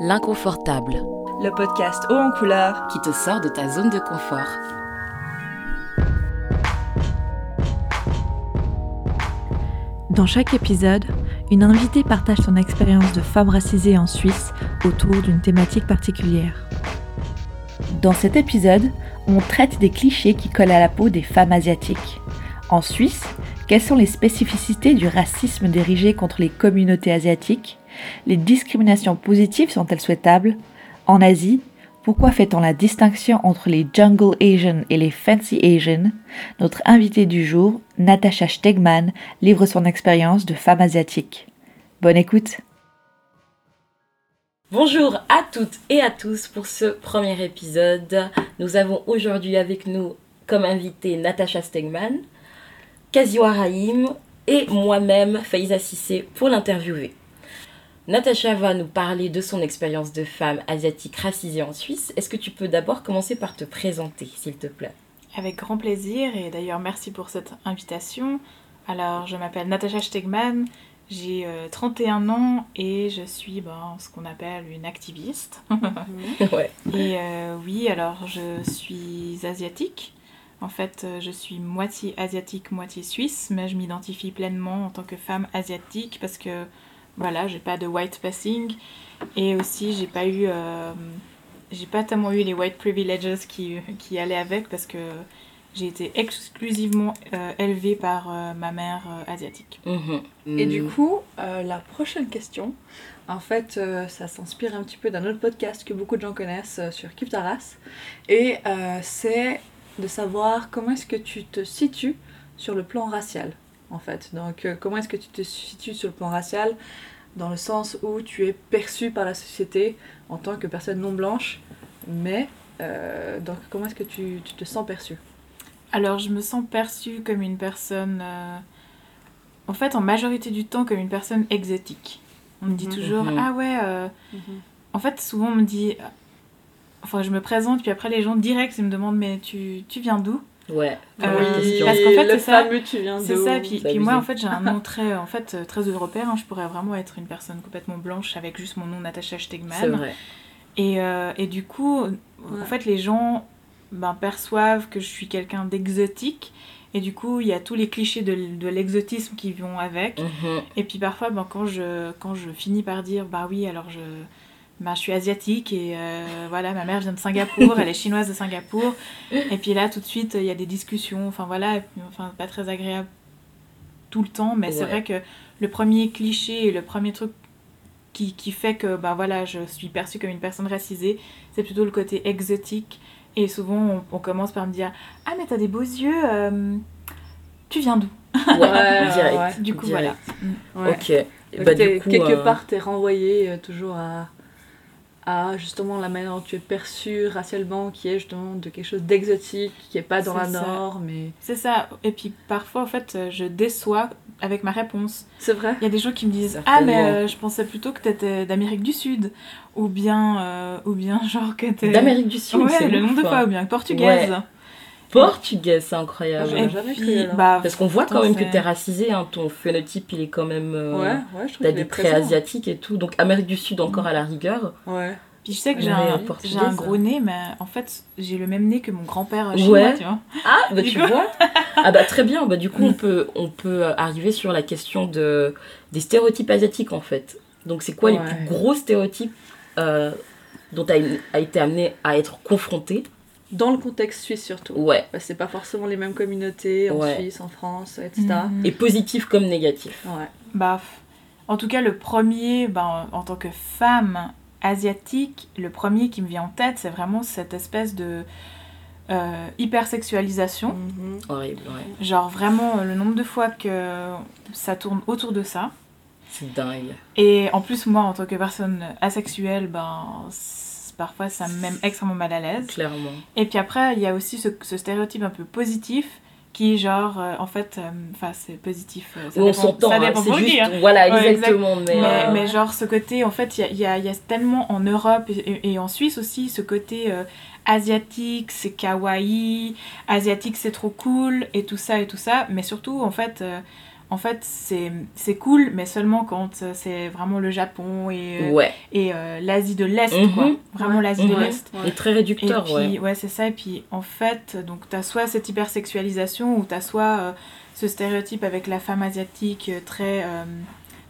L'inconfortable, le podcast haut en couleur qui te sort de ta zone de confort. Dans chaque épisode, une invitée partage son expérience de femme racisée en Suisse autour d'une thématique particulière. Dans cet épisode, on traite des clichés qui collent à la peau des femmes asiatiques. En Suisse, quelles sont les spécificités du racisme dirigé contre les communautés asiatiques? Les discriminations positives sont-elles souhaitables? En Asie, pourquoi fait-on la distinction entre les Jungle Asian et les Fancy Asian? Notre invitée du jour, Natasha Stegman, livre son expérience de femme asiatique. Bonne écoute Bonjour à toutes et à tous pour ce premier épisode. Nous avons aujourd'hui avec nous comme invité Natasha Stegman, Kaziwa Rahim et moi-même Faiza Sissé pour l'interviewer. Natacha va nous parler de son expérience de femme asiatique racisée en Suisse. Est-ce que tu peux d'abord commencer par te présenter, s'il te plaît? Avec grand plaisir, et d'ailleurs merci pour cette invitation. Alors, je m'appelle Natacha Stegman, j'ai 31 euh, ans et je suis ben, ce qu'on appelle une activiste. ouais. Et euh, oui, alors je suis asiatique. En fait, euh, je suis moitié asiatique, moitié suisse, mais je m'identifie pleinement en tant que femme asiatique parce que voilà, j'ai pas de white passing et aussi j'ai pas eu euh, j'ai pas tellement eu les white privileges qui, qui allaient avec parce que j'ai été exclusivement euh, élevée par ma mère asiatique. Mhm. Et du coup, la prochaine question, en fait, ça s'inspire un petit peu d'un autre podcast que beaucoup de gens connaissent sur Kif Taras. Et c'est de savoir comment est-ce que tu te situes sur le plan racial, en fait. Donc, euh, comment est-ce que tu te situes sur le plan racial dans le sens où tu es perçu par la société en tant que personne non blanche, mais euh, donc comment est-ce que tu, tu, te sens perçu? Alors, je me sens perçue comme une personne, euh, en fait, en majorité du temps, comme une personne exotique. On me dit mhm. toujours, mhm. ah ouais, mhm. en fait, souvent on me dit, Enfin, je me présente, puis après les gens direct, ils me demandent Mais tu, tu viens d'où? Ouais, euh, parce qu'en fait, c'est ça. tu viens C'est ça, puis, puis moi, en fait, j'ai un nom très, en fait, très européen. Hein. Je pourrais vraiment être une personne complètement blanche avec juste mon nom Natacha Stegman. C'est vrai. Et, euh, et, du coup, en fait, les gens ben, perçoivent que je suis quelqu'un d'exotique. Et du coup, il y a tous les clichés de, de l'exotisme qui vont avec. Mhm. Et puis parfois, ben, quand, je, quand je finis par dire Bah oui, alors je bah, je suis asiatique et euh, voilà, ma mère vient de Singapour, elle est chinoise de Singapour. Et puis là, tout de suite, il y a des discussions, enfin voilà, enfin, pas très agréable tout le temps, mais c'est vrai que le premier cliché et le premier truc qui, qui, fait que bah, voilà, je suis perçue comme une personne racisée, c'est plutôt le côté exotique. Et souvent, on, commence par me dire Ah, mais t'as des beaux yeux, euh, tu viens d'où? Ouais, direct. Du coup, voilà. Ok. Bah, du coup, quelque euh, part, t'es renvoyé toujours à à justement la manière dont tu es perçu racialement, qui est justement de quelque chose d'exotique, qui est pas dans la norme. C'est ça. Et puis parfois, en fait, je déçois avec ma réponse. C'est vrai. Il y a des gens qui me disent Ah, mais euh, je pensais plutôt que tu étais d'Amérique du Sud. Ou bien, euh, ou bien genre que tu D'Amérique du Sud, c'est le nom de fois, ou bien portugaise portugaise, c'est incroyable. bah, Parce qu'on voit quand même que t'es racisé, hein, ton phénotype il est quand même. Euh, ouais, ouais, je T'as des traits asiatiques et tout, donc Amérique du Sud encore mm. à la rigueur. Ouais. Puis je sais que j'ai un, un, gros nez, mais en fait j'ai le même nez que mon grand-père chinois, ouais. tu vois. Ah, bah tu vois. ah bah très bien, bah du coup on peut, on peut arriver sur la question de, des stéréotypes asiatiques en fait. Donc c'est quoi les plus gros stéréotypes euh, dont tu as été amené à être confronté? Dans le contexte suisse surtout. Ouais. Parce que c'est pas forcément les mêmes communautés en Suisse, en France, etc. Mhm. Et positif comme négatif. Ouais. Bah, en tout cas, le premier, bah, en tant que femme asiatique, le premier qui me vient en tête, c'est vraiment cette espèce de euh, hypersexualisation. Mhm. Horrible, ouais. Genre vraiment le nombre de fois que ça tourne autour de ça. C'est dingue. Et en plus, moi, en tant que personne asexuelle, ben parfois ça me met extrêmement mal à l'aise. Clairement. Et puis après, il y a aussi ce, stéréotype un peu positif qui genre euh, en fait euh, enfin c'est positif euh, ça on s'entend ça hein, juste hein. voilà exactement mais, mais, genre ce côté en fait il y a, y a, tellement en Europe et, en Suisse aussi ce côté asiatique c'est kawaii asiatique c'est trop cool et tout ça et tout ça mais surtout en fait en fait, c'est cool, mais seulement quand c'est vraiment le Japon et, et l'Asie de l'Est, quoi. Mhm. Vraiment l'Asie de l'Est. Et très réducteur, et puis, ouais. c'est ça. Et puis, en fait, donc, t'as soit cette hypersexualisation ou t'as soit ce stéréotype avec la femme asiatique très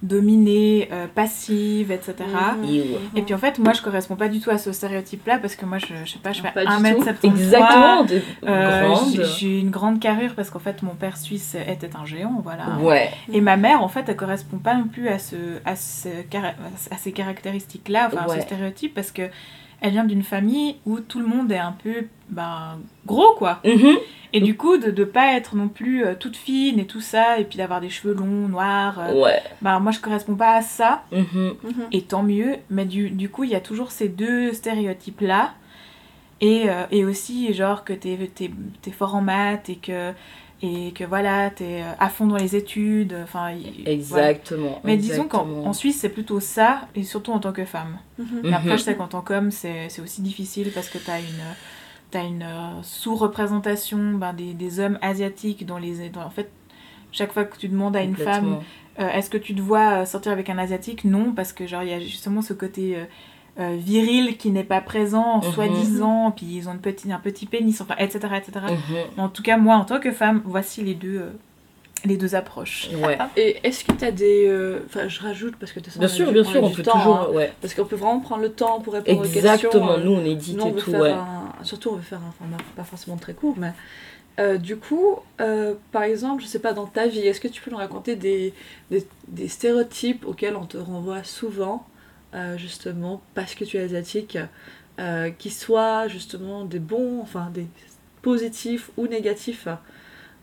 dominée, euh, passive, etc. Mhm. Et puis en fait, moi je correspond pas du tout à ce stéréotype-là parce que moi je, je sais pas, je fais 1m73. Exactement, euh, J'ai une grande carrure parce qu'en fait mon père suisse était un géant, voilà. Ouais. Et ma mère en fait elle correspond pas non plus à, ce, à, ce, à ces caractéristiques-là, enfin à ce stéréotype parce que elle vient d'une famille où tout le monde est un peu ben, gros, quoi. Mhm. Et du coup, de ne pas être non plus euh, toute fine et tout ça, et puis d'avoir des cheveux longs, noirs, euh, ouais. ben, moi je corresponds pas à ça, mhm. Mhm. et tant mieux. Mais du, du coup, il y a toujours ces deux stéréotypes-là. Et, euh, et, aussi, genre, que tu es, es, fort en maths et que et que voilà, tu es à fond dans les études. Enfin, exactement. Mais disons qu'en Suisse, c'est plutôt ça, et surtout en tant que femme. Mais après, je sais qu'en tant qu'homme, c'est aussi difficile parce que tu as une tu as une euh, sous-représentation ben, des, des, hommes asiatiques dans les... en fait, chaque fois que tu demandes à une femme, euh, est-ce que tu te vois euh, sortir avec un asiatique? Non, parce que genre il y a justement ce côté viril qui n'est pas présent, mhm. soi-disant, puis ils ont une petit, un petit pénis, enfin, etc. etc. Mhm. En tout cas, moi, en tant que femme, voici les deux les deux approches. Ouais. Et est-ce que tu as des. Euh, enfin, je rajoute parce que tu Bien sûr, bien sûr, on, peut toujours. Hein. ouais. Parce qu'on peut vraiment prendre le temps pour répondre Exactement, aux questions. Exactement, nous on édite et tout. Ouais. Surtout, on veut faire un format pas forcément très court, mais. Euh, du coup, euh, par exemple, je sais pas, dans ta vie, est-ce que tu peux nous raconter des, des, des stéréotypes auxquels on te renvoie souvent, justement, parce que tu es asiatique, qui soient justement des bons, enfin des positifs ou négatifs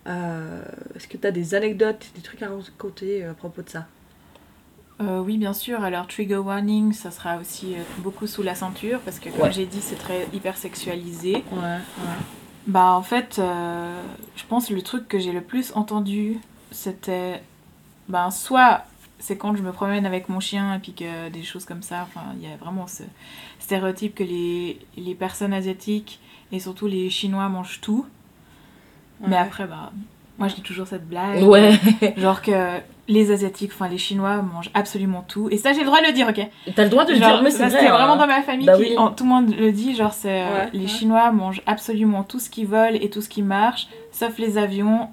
euh, est-ce que tu as des anecdotes, des trucs à raconter euh, à propos de ça? Euh, oui, bien sûr. Alors, trigger warning, ça sera aussi beaucoup sous la ceinture parce que, comme j'ai dit, c'est très hyper sexualisé. Ouais, Bah, en fait, je pense que le truc que j'ai le plus entendu, c'était. Ben, soit c'est quand je me promène avec mon chien et puis que des choses comme ça. Enfin, il y a vraiment ce stéréotype que les, les personnes asiatiques et surtout les Chinois mangent tout. Mais après, bah, moi je dis toujours cette blague. Ouais. Genre que les Asiatiques, enfin les Chinois mangent absolument tout. Et ça, j'ai le droit de le dire, ok? T'as le droit de le dire, mais c'est vrai. C'est vraiment hein. dans ma famille, bah qui, tout le monde le dit. Genre, c'est euh, les Chinois mangent absolument tout ce qui vole et tout ce qui marche, sauf les avions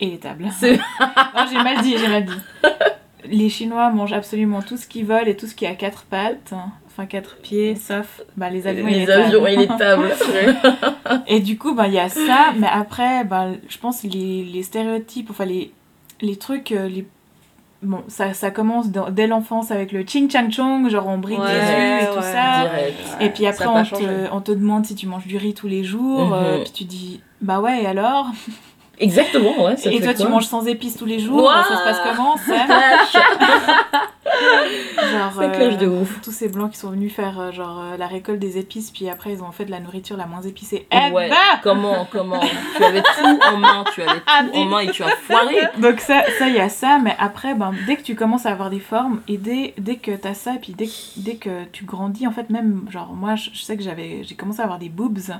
et les tables. j'ai mal dit, j'ai mal dit. Les Chinois mangent absolument tout ce qui vole et tout ce qui a quatre pattes enfin quatre pieds, sauf bah, les avions, et, les avions et les tables. et du coup, bah, il y a ça, mais après, bah, je pense les, les stéréotypes, enfin les, les trucs, euh, les... bon, ça, ça commence dès l'enfance avec le ching chang chong, genre on brille des yeux et tout ça. Et puis après, on te, on te, demande si tu manges du riz tous les jours, euh, mhm. puis tu dis, bah ouais, et alors? Exactement, ouais. et toi, tu manges sans épices tous les jours, ça se passe comment ça Genre, euh, de ouf. tous ces blancs qui sont venus faire euh, genre euh, la récolte des épices, puis après ils ont fait de la nourriture la moins épicée. Eh ouais. Comment, comment? Tu avais tout en main, tu avais ah, tout en main et tu as foiré. Donc ça, ça y a ça, mais après, ben, dès que tu commences à avoir des formes et dès, dès que t'as ça, et puis dès, dès que tu grandis, en fait même, genre moi, je, je sais que j'avais, j'ai commencé à avoir des boobs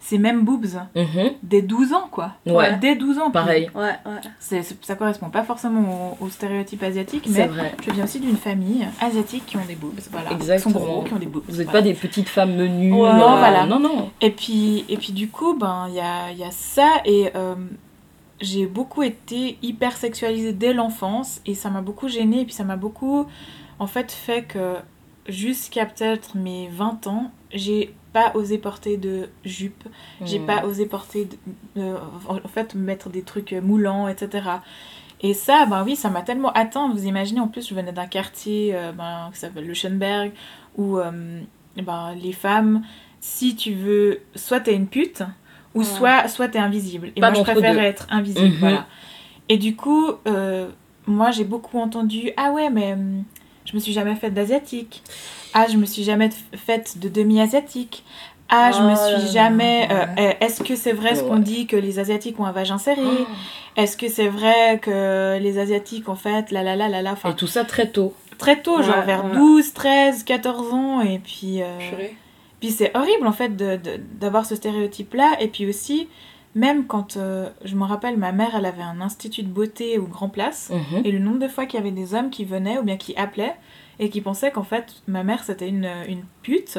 c'est même boobs mhm. dès 12 ans, quoi. Ouais. Dès 12 ans. Pareil. Ouais, ouais. C'est, ça correspond pas forcément au, stéréotype asiatique, mais vrai. je viens aussi d'une famille asiatique qui ont des boobs. Voilà. Exactement. Qui sont gros, qui ont des boobs. Vous n'êtes pas des petites femmes menues. non, voilà. Non, non. Et puis, et puis du coup, ben, il y a, y a, ça et. Euh, j'ai beaucoup été hyper sexualisée dès l'enfance et ça m'a beaucoup gênée et puis ça m'a beaucoup en fait fait que jusqu'à peut-être mes 20 ans, j'ai pas osé porter de jupe, j'ai pas hmm. osé porter, de, en fait, mettre des trucs moulants, etc. Et ça, ben oui, ça m'a tellement atteint. Vous imaginez, en plus, je venais d'un quartier euh, ben, qui s'appelle le Schönberg, où euh, ben, les femmes, si tu veux, soit t'es une pute, ou soit, soit t'es invisible. Et moi, je préfère être invisible, mhm. voilà. Et du coup, euh, moi, j'ai beaucoup entendu, ah ouais, mais hum, je me suis jamais faite d'asiatique. Ah, je me suis jamais faite de demi-asiatique. Ah, je me oh suis jamais. Euh, euh, est-ce que c'est vrai ce qu'on dit que les Asiatiques ont un vagin serré? Oh. Est-ce que c'est vrai que les Asiatiques, en fait, la la la la la. Et tout ça très tôt. Très tôt, genre vers 12, 13, 14 ans. Et puis. Euh, puis c'est horrible, en fait, d'avoir de, ce stéréotype-là. Et puis aussi, même quand, euh, je me rappelle, ma mère, elle avait un institut de beauté au Grand Place, Mhm. et le nombre de fois qu'il y avait des hommes qui venaient ou bien qui appelaient et qui pensaient qu'en fait, ma mère, c'était une, une pute.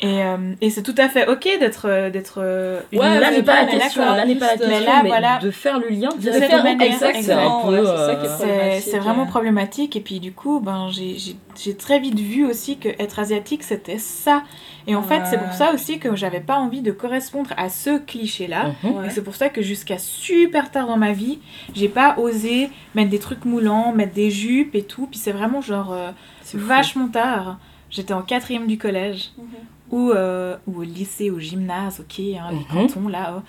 Et, euh, et c'est tout à fait ok d'être d'être euh, une Ouais, là n'est pas la question, là n'est pas la question, mais là, mais voilà. de faire le lien De cette directement, manière, exact, c'est ouais, euh, vraiment problématique et puis du coup ben j'ai- j'ai j'ai très vite vu aussi que être asiatique c'était ça et en fait c'est pour ça aussi que j'avais pas envie de correspondre à ce cliché là mhm. Ouais. et c'est pour ça que jusqu'à super tard dans ma vie j'ai pas osé mettre des trucs moulants mettre des jupes et tout puis c'est vraiment genre euh. Vachement tard j'étais en quatrième du collège Mhm. ou, euh, ou au lycée au gymnase ok hein, les Mhm. cantons là oh.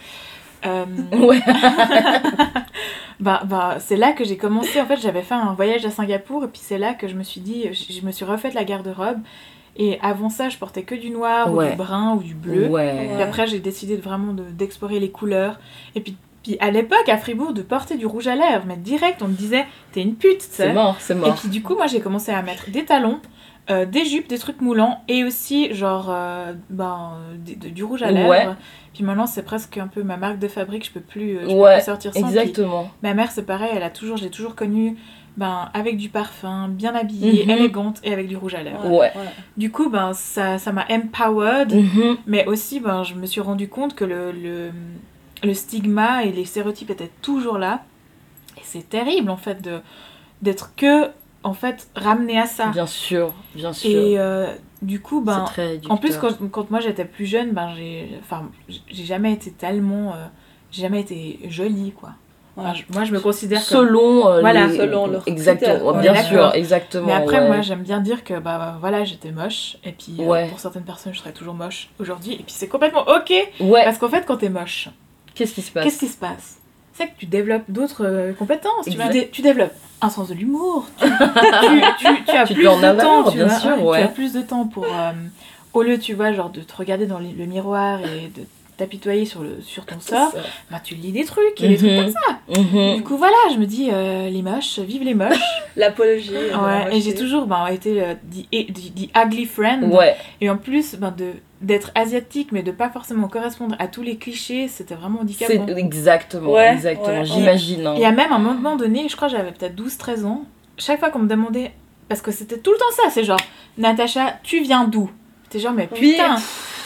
Euh, Ouais. bah, bah, c'est là que j'ai commencé. En fait, j'avais fait un voyage à Singapour et puis c'est là que je me suis dit, je, je me suis refait la garde-robe. Et avant ça, je portais que du noir ou du brun ou du bleu. Ouais. Et après, j'ai décidé de vraiment de- d'explorer les couleurs. Et puis, puis à l'époque, à Fribourg, de porter du rouge à lèvres, mais direct, on me disait, t'es une pute, C'est mort, c'est Et mort. puis du coup, moi, j'ai commencé à mettre des talons. euh, des jupes, des trucs moulants et aussi genre euh, ben, des- de- du rouge à lèvres. Ouais. Puis maintenant c'est presque un peu ma marque de fabrique, je peux plus, euh, je peux Ouais, plus sortir sans. Puis Exactement. Ma mère, c'est pareil, elle a toujours, je l'ai toujours connue ben, avec du parfum, bien habillée, Mhm. élégante et avec du rouge à lèvres. Ouais. Du coup, ben, ça ça m'a empowered, Mhm. mais aussi ben, je me suis rendu compte que le, le, le stigma et les stéréotypes étaient toujours là. Et c'est terrible en fait de d'être que en fait ramené à ça. Bien sûr, bien sûr. Et euh, du coup, ben, c'est très en plus, quand, quand moi j'étais plus jeune, ben, j'ai enfin, j'ai jamais été tellement. euh, j'ai jamais été jolie, quoi. Ouais. Enfin, je- moi, je me considère comme. Selon, euh, Voilà. les- Selon leurs exactement, bien sûr, exactement. Mais après, ouais. moi, j'aime bien dire que, bah, bah, voilà, j'étais moche. Et puis, euh, pour certaines personnes, je serais toujours moche aujourd'hui. Et puis, c'est complètement ok. Ouais, Parce qu'en fait, quand t'es moche, qu'est-ce qui se passe qu'est-ce qui se passe C'est que tu développes d'autres euh, compétences. Tu, dé- développes un sens de l'humour. Tu, tu, tu- tu as plus de avoir, temps. bien vois, sûr, Tu as plus de temps pour. euh, au lieu, tu vois, genre de te regarder dans le, miroir et de t'apitoyer sur, le, sur ton sort, bah, tu lis des trucs et des trucs comme ça. Mhm. Du coup, voilà, je me dis, euh, les moches, vive les moches. L'apologie. Ouais, et j'ai toujours ben, été the, the- the ugly friend. Ouais, Et en plus, ben, de d'être asiatique, mais de pas forcément correspondre à tous les clichés, c'était vraiment c'est handicapant. exactement, Ouais, exactement, ouais. j'imagine. hein. Il y a même un moment donné, je crois que j'avais peut-être 12-13 ans, chaque fois qu'on me demandait, parce que c'était tout le temps ça, c'est genre, Natacha, tu viens d'où? T'es genre, mais Oui. putain,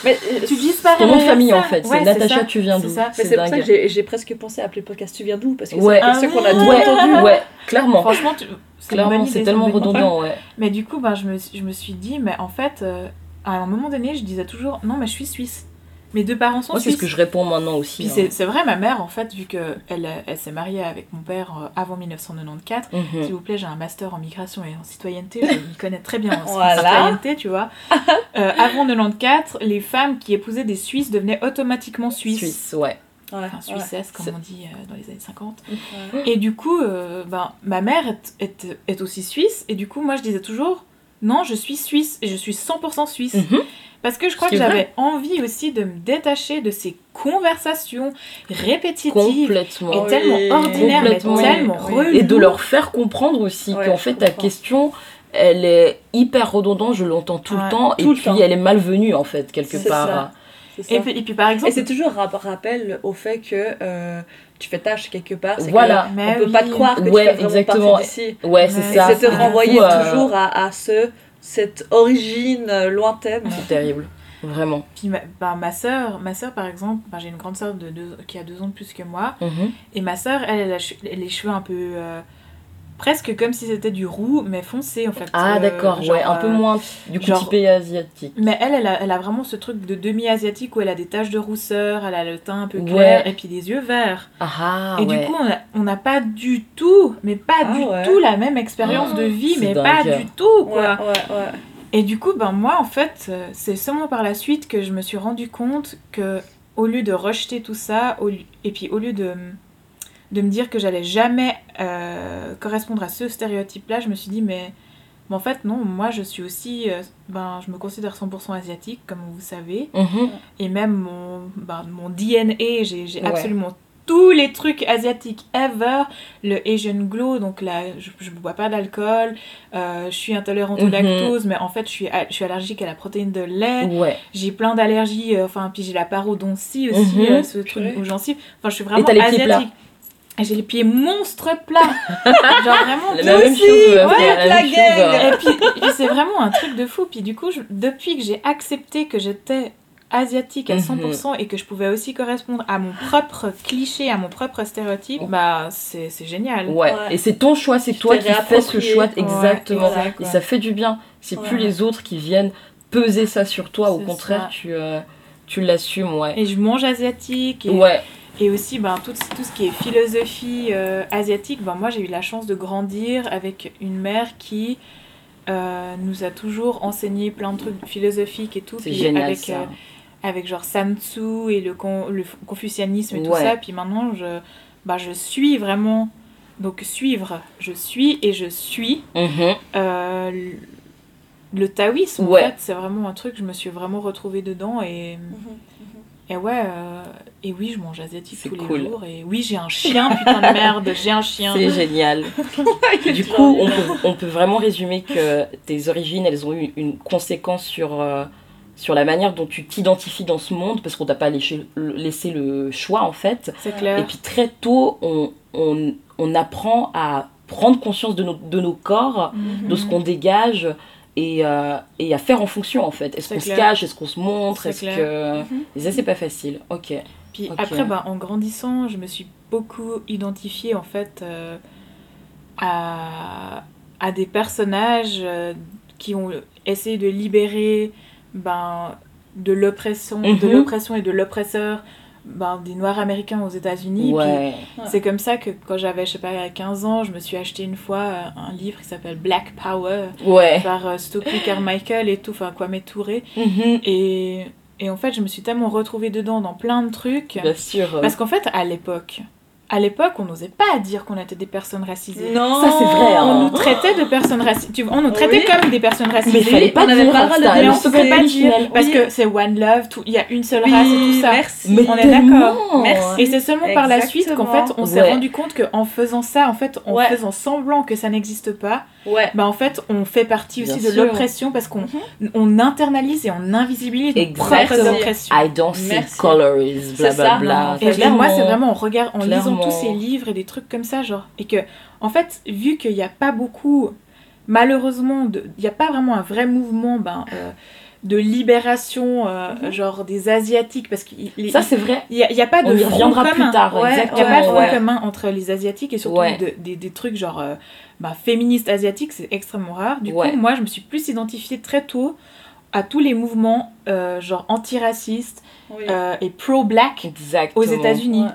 Mais euh, tu disparais. Ton nom de famille ça. en fait, Ouais, c'est Natacha, tu viens c'est d'où? ça. mais C'est pour ça que j'ai presque pensé à appeler le podcast Tu viens d'où? Parce que Ouais. c'est Ah qu'on a tout Ouais, entendu. ouais, clairement, Franchement, tu... c'est clairement, tellement redondant, ouais. Mais du coup, ben, je, me, je me suis dit, mais en fait, euh, à un moment donné, je disais toujours, non, mais je suis suisse. Mes deux parents sont Moi, c'est suisses. ce que je réponds maintenant aussi. Puis hein. c'est c'est vrai, ma mère, en fait, vu qu'elle elle, elle s'est mariée avec mon père euh, avant 1994, Mhm. s'il vous plaît, j'ai un master en migration et en citoyenneté, je m'y connais très bien en Voilà. citoyenneté, tu vois. Euh, avant 94, les femmes qui épousaient des Suisses devenaient automatiquement Suisses. Suisse, ouais. Ouais, Enfin, suissesses, comme C'est- on dit euh, dans les années 50. ouais. Et du coup, euh, ben, ma mère est, est, est aussi suisse, et du coup, moi, je disais toujours, non, je suis suisse, et je suis 100% suisse. Mhm. Parce que je crois que j'avais envie aussi de me détacher de ces conversations répétitives et Oui. tellement ordinaires, mais tellement Oui. reloues. Et de leur faire comprendre aussi Ouais, qu'en fait ta question elle est hyper redondante, je l'entends tout Ouais, le temps, tout et le puis temps. elle est malvenue en fait, quelque part. ça. Ça. Et puis, et puis par exemple, Et c'est toujours rappel au fait que euh, tu fais tâche quelque part. Voilà. que Mais on peut oui. pas te croire que Ouais, tu fais vraiment exactement. partie d'ici. Ouais, c'est ça. C'est te renvoyer euh, toujours à, à ce, cette origine euh, lointaine. C'est terrible, vraiment. puis ma, ben, ma soeur, ma soeur par exemple, ben, j'ai une grande soeur de deux- qui a deux ans de plus que moi, Mhm. et ma soeur, elle, elle a les cheveux un peu euh, presque comme si c'était du roux, mais foncé en fait. Ah Euh, d'accord, ouais, un peu euh, moins du coup genre- typé asiatique. Mais elle, elle a, elle a vraiment ce truc de demi-asiatique où elle a des taches de rousseur, elle a le teint un peu Ouais. clair et puis des yeux verts. Ah, ah et ouais. du coup, on a- on n'a pas du tout, mais pas Ah du ouais. tout la même expérience de vie, mais dingue. pas du tout, quoi. ouais, ouais. Et du coup, ben moi, en fait, euh, c'est seulement par la suite que je me suis rendu compte que, au lieu de rejeter tout ça, au et puis au lieu de, de me dire que j'allais jamais euh, correspondre à ce stéréotype-là, je me suis dit, mais, mais en fait, non, moi, je suis aussi, euh, ben, je me considère 100% asiatique, comme vous savez, Mhm. et même mon, ben, mon DNA, j'ai Ouais. absolument tous les trucs asiatiques ever. Le Asian Glow, donc là, je, je bois pas d'alcool, euh, je suis intolérante au Mhm. lactose, mais en fait, je suis, je suis allergique à la protéine de lait. Ouais. J'ai plein d'allergies, euh, enfin, puis j'ai la parodontie aussi, Mhm. euh, ce truc aux gencives. Enfin, je suis vraiment asiatique. J'ai les pieds monstres plats. Genre vraiment La même aussi, chose, ouais, la la même chose, euh, et puis, c'est vraiment un truc de fou. Puis du coup, je- depuis que j'ai accepté que j'étais asiatique à Mhm. 100% et que je pouvais aussi correspondre à mon propre cliché, à mon propre stéréotype, bah c'est génial. Ouais. Ouais. et c'est ton choix, c'est toi qui fais ce choix, Ouais, exactement. exact, Et ça fait du bien. C'est plus les autres qui viennent peser ça sur toi, au contraire, ça. tu, euh, tu l'assumes, ouais. Et je mange asiatique. Et, Ouais, et aussi, ben, tout, tout ce qui est philosophie euh, asiatique, ben, moi j'ai eu la chance de grandir avec une mère qui euh, nous a toujours enseigné plein de trucs philosophiques et tout. c'est génial avec, ça. euh, avec genre Sun Tzu et le, con- le confucianisme et tout ça. Puis maintenant, je, bah, je suis vraiment. Donc, suivre, je suis et je suis. Mhm. Euh, le- taoïsme, Ouais. en fait, c'est vraiment un truc, je me suis vraiment retrouvée dedans. Et, Mhm. Et ouais, euh, et oui, je mange asiatique tous cool. les jours. Et oui, j'ai un chien, putain de merde, j'ai un chien. C'est génial. du coup, on peut, on peut vraiment résumer que tes origines, elles ont eu une conséquence sur, euh, sur la manière dont tu t'identifies dans ce monde, parce qu'on t'a pas laissé, laissé le choix, en fait. C'est Et clair. puis très tôt, on, on, on apprend à prendre conscience de nos, de nos corps, Mhm. de ce qu'on dégage, et, euh, et à faire en fonction, en fait. Est-ce qu'on se cache Est-ce qu'on se montre Est-ce que... Mhm. Et ça, c'est pas facile. Ok. Puis après, bah, en grandissant, je me suis beaucoup identifiée en fait euh, à, à des personnages euh, qui ont essayé de libérer ben, de l'oppression, de Mhm. l'oppression et de l'oppresseur ben, des Noirs américains aux États-Unis. Ouais. C'est comme ça que quand j'avais, je sais pas, 15 ans, je me suis acheté une fois euh, un livre qui s'appelle Black Power Ouais. par euh, Stokely Carmichael et tout, enfin Kwame Touré. Mhm. Et, et en fait, je me suis tellement retrouvée dedans dans plein de trucs. Bien sûr. Parce qu'en fait, à l'époque, à l'époque, on n'osait pas dire qu'on était des personnes racisées. Non Ça, c'est vrai, hein. On nous traitait de personnes racisées. Tu vois, on nous traitait Oui. comme des personnes racisées. Mais il fallait pas on n'avait dire pas le droit de le on pouvait pas dire parce Oui. que c'est one love, il y a une seule Oui, race et tout ça. merci. Mais on est d'accord. Merci. Et c'est seulement par la suite qu'en fait, on s'est Ouais. rendu compte qu'en faisant ça, en fait, en Ouais. faisant semblant que ça n'existe pas, Ouais. bah en fait, on fait partie aussi Bien de l'oppression parce qu'on on internalise et on invisibilise nos propres Exactement. oppressions. I don't see ça, blablabla. non, Et moi, c'est vraiment en, regard, en lisant Clairement. tous ces livres et des trucs comme ça, genre. Et que, en fait, vu qu'il n'y a pas beaucoup, malheureusement, il n'y a pas vraiment un vrai mouvement ben, euh, de libération, euh, Mhm. genre des Asiatiques, parce il- Ça, c'est vrai. il n'y a, a pas de On y reviendra commun. plus tard, Ouais, Il n'y a exactement. pas de ouais. commun entre les Asiatiques et surtout Ouais. de- des, des trucs genre euh, bah, féministes asiatiques, c'est extrêmement rare. Du coup, moi, je me suis plus identifiée très tôt à tous les mouvements euh, genre antiracistes Oui. euh, et pro-black Exactement. aux États-Unis.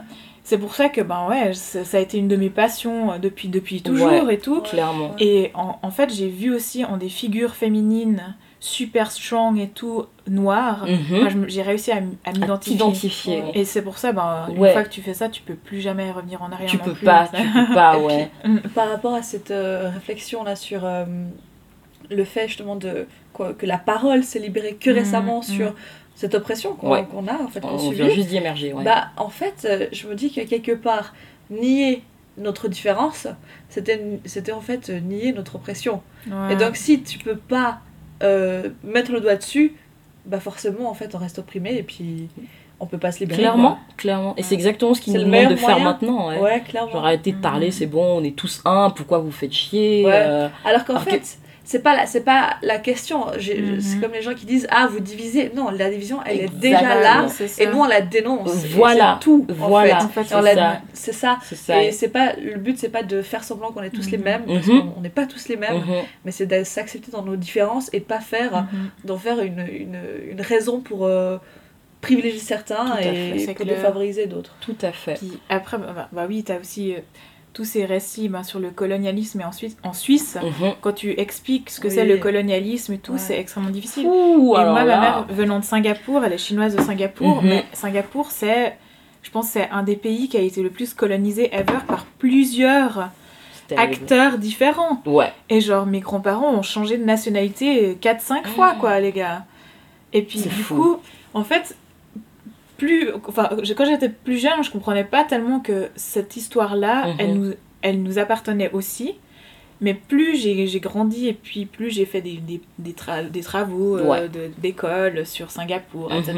C'est pour ça que ben ouais, ça, ça a été une de mes passions euh, depuis, depuis toujours Ouais. et tout. Clairement. Et en, en fait, j'ai vu aussi en des figures féminines super strong et tout, noires. Mhm. J'ai réussi à, m'identifier. Et c'est pour ça, ben, une fois que tu fais ça, tu peux plus jamais revenir en arrière. Tu non peux plus. pas, tu peux pas, ouais. Par rapport à cette euh, réflexion là sur euh, le fait justement de quoi, que la parole s'est libérée que Mhm, récemment mhm. sur cette oppression qu'on Ouais. a en fait On subit, vient juste d'y émerger, ouais. bah en fait euh, je me dis que quelque part nier notre différence c'était c'était en fait euh, nier notre oppression Ouais. et donc si tu peux pas euh, mettre le doigt dessus bah forcément en fait on reste opprimé et puis on peut pas se libérer Clairement, clairement. Et c'est exactement ce qu'ils nous demandent de faire maintenant, ouais. clairement Genre arrêtez de parler, Mhm. c'est bon, on est tous un, pourquoi vous faites chier euh, Alors qu'en fait, c'est pas la, c'est pas la question. J'ai- Mhm. C'est comme les gens qui disent ah vous divisez. Non, la division elle est déjà là C'est et nous on la dénonce. Voilà. c'est tout. en Voilà. fait. En fait, Et on c'est la- ça. C'est ça. c'est ça. Et c'est pas le but, c'est pas de faire semblant qu'on est tous les Mhm. mêmes parce Mhm. qu'on on n'est pas tous les mêmes. Mais c'est de s'accepter dans nos différences et pas faire d'en faire une, une, une raison pour euh, privilégier certains et c'est pour défavoriser d'autres. Tout à fait. Puis après, bah, bah, bah oui, t'as aussi euh, tous ces récits ben, sur le colonialisme et ensuite en Suisse. Mhm. Quand tu expliques ce que Oui. c'est le colonialisme et tout, Ouais. c'est extrêmement difficile. Ouh, et moi, là, ma mère venant de Singapour, elle est chinoise de Singapour, Mhm. mais Singapour, c'est, je pense, c'est un des pays qui a été le plus colonisé ever par plusieurs acteurs différents. Ouais. Et genre, mes grands-parents ont changé de nationalité 4-5 fois, quoi, les gars. Et puis, du fou. coup, en fait, plus. Enfin, quand j'étais plus jeune, je comprenais pas tellement que cette histoire-là, Mhm. elle, nous, elle nous appartenait aussi. Mais plus j'ai grandi et puis plus j'ai fait des, des, des, tra- des travaux euh, Ouais. d'école sur Singapour, Mhm. etc.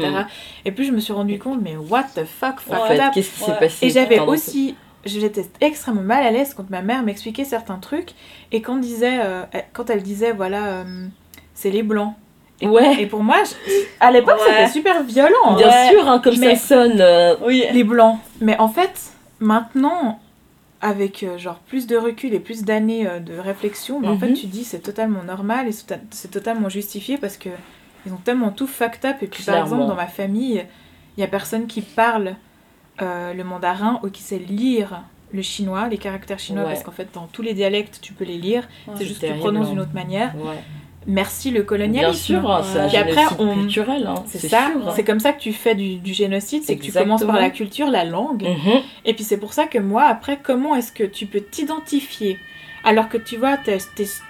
Et plus je me suis rendu compte, mais what the fuck, fuck qu'est-ce qui s'est Ouais. passé Et j'avais aussi, j'étais extrêmement mal à l'aise quand ma mère m'expliquait certains trucs et quand, disait, euh, elle- quand elle disait, voilà, euh, c'est les blancs. Et, Ouais. et pour moi, je- à l'époque, Ouais. c'était super violent. Bien Ouais. sûr, hein, comme Mais- ça sonne. euh, Oui. Les blancs. Mais en fait, maintenant, avec euh, genre plus de recul et plus d'années euh, de réflexion, bah, en fait, Mhm. tu dis c'est totalement normal et c'est to- c'est totalement justifié parce que ils ont tellement tout fucked up. Et puis par exemple, dans ma famille, il y a personne qui parle le mandarin ou qui sait lire le chinois, les caractères chinois, Ouais. parce qu'en fait, dans tous les dialectes, tu peux les lire. Ouais. c'est juste que tu prononces hein. d'une autre manière. ouais. Merci le Bien colonialisme. sûr, hein, c'est un Puis après, on- culturel. hein, C'est ça, sûr. hein. c'est comme ça que tu fais du, du génocide, c'est que tu commences par la culture, la langue, Mhm. et puis c'est pour ça que moi, après, comment est-ce que tu peux t'identifier? Alors que tu vois, t'es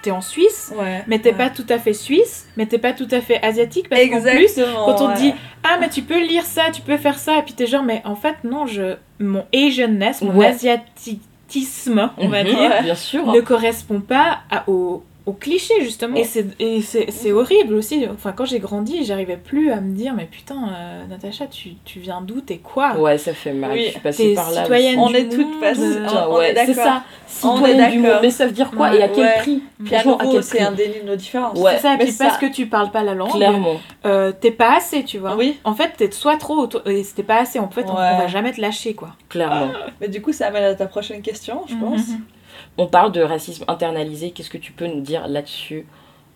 es, en Suisse, Ouais. mais t'es ouais. pas tout à fait suisse, mais t'es pas tout à fait asiatique, parce qu'en plus, Exactement. quand on te ouais. dit ah mais tu peux lire ça, tu peux faire ça, et puis t'es genre mais en fait non, je mon Asianness, mon Ouais. asiatisme, on va Mhm, dire, Bien sûr. ne correspond pas à- au, au cliché justement. Et c'est et c'est- c'est horrible aussi. Enfin quand j'ai grandi, j'arrivais plus à me dire mais putain euh, Natacha, tu, tu viens d'où, t'es quoi? Ouais, ça fait mal. Oui, Je suis passée T'es par là. citoyenne On du est toutes passées- on- on ouais, est c'est d'accord. ça. On est Citoyenne du monde. Mais ça veut dire quoi? Ouais, et à quel ouais. prix? Puis à nouveau, c'est un déni de nos différences. Ouais. C'est ça, et Mais puis ça- parce que tu parles pas la langue, Clairement. euh, t'es pas assez, tu vois. Oui. En fait, t'es soit trop, et c'était pas assez. En fait, on, va jamais te lâcher, quoi. Clairement. Mais du coup, ça amène à ta prochaine question, je pense. On parle de racisme internalisé. Qu'est-ce que tu peux nous dire là-dessus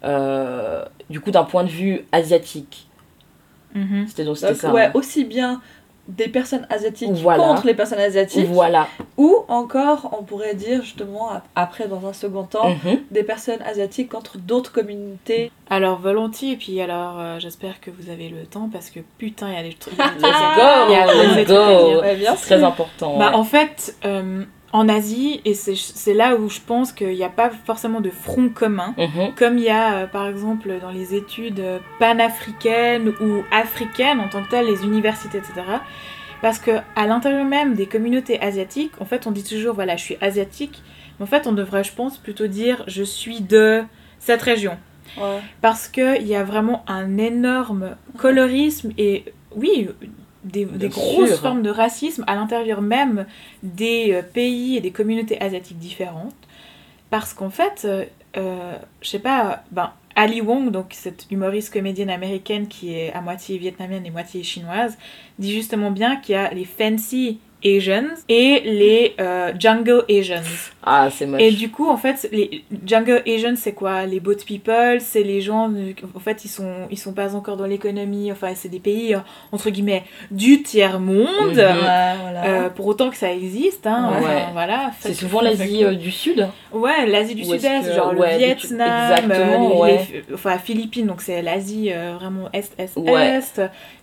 Euh, Du coup, d'un point de vue asiatique. Mhm. C'était donc c'était Donc, ça. ouais, hein. aussi bien des personnes asiatiques Voilà. contre les personnes asiatiques, Voilà. ou encore, on pourrait dire justement, ap- après, dans un second temps, Mhm. des personnes asiatiques contre d'autres communautés. Alors, volontiers, et puis alors, euh, j'espère que vous avez le temps, parce que putain, il y a des trucs. Let's Il y a go, des let's trucs go. Ouais, bien très important. Bah, ouais. en fait, euh, en Asie, et c'est là où je pense qu'il n'y a pas forcément de front commun, Mhm. comme il y a euh, par exemple dans les études euh, panafricaines ou africaines en tant que telles, les universités, etc. Parce que à l'intérieur même des communautés asiatiques, en fait, on dit toujours voilà, je suis asiatique, mais en fait, on devrait, je pense, plutôt dire je suis de cette région. Ouais. Parce qu'il y a vraiment un énorme colorisme et, oui, des, grosses formes de racisme à l'intérieur même des euh, pays et des communautés asiatiques différentes. Parce qu'en fait, euh, euh, je sais pas, ben, Ali Wong, donc cette humoriste comédienne américaine qui est à moitié vietnamienne et moitié chinoise, dit justement bien qu'il y a les fancy Asians et les euh, jungle Asians. Ah, c'est moche. Et du coup, en fait, les Jungle Asians, c'est quoi? Les boat people, c'est les gens, en fait, ils sont, ils sont pas encore dans l'économie, enfin, c'est des pays, euh, entre guillemets, du tiers-monde, Mhm. Ouais, voilà. euh, pour autant que ça existe, hein, Ouais. enfin, voilà. C'est souvent l'Asie euh, du Sud. Ouais, l'Asie du Sud-Est, que- genre ouais, le Vietnam, exactement, euh, les- ouais. les- enfin Philippines, donc c'est l'Asie euh, vraiment Est-Est-Est. Ouais.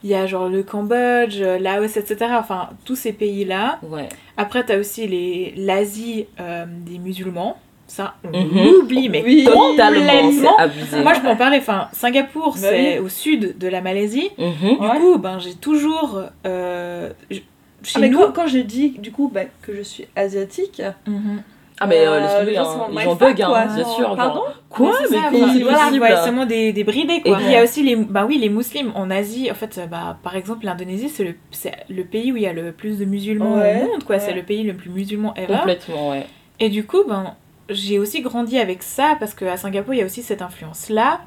Il y a genre le Cambodge, euh, Laos, etc. Enfin, tous ces pays-là. Ouais. Après, t'as aussi les- l'Asie euh, des musulmans. Ça, on Mhm. l'oublie, mais Oui. Totalement, abusé. Moi, je peux en parler. Enfin, Singapour, Bah c'est au sud de la Malaisie. Mhm. Du Ouais. coup, ben, j'ai toujours... euh, chez Ah, mais nous... quand, quand j'ai dit du coup bah, que je suis asiatique, Mhm. Ah, mais euh, euh, laisse tomber, les gens hein, gens mindfuck, bug, hein, bien sûr. Pardon genre, Quoi Mais enfin, c'est voilà, possible ouais, vraiment des, des bridés quoi. Et- Il y a aussi les, bah oui, les musulmans en Asie. En fait, bah, par exemple, l'Indonésie, c'est le, c'est le pays où il y a le plus de musulmans Ouais, au monde, quoi. ouais. C'est le pays le plus musulman ever. Complètement, ouais. Et du coup, ben, j'ai aussi grandi avec ça parce qu'à Singapour, il y a aussi cette influence-là.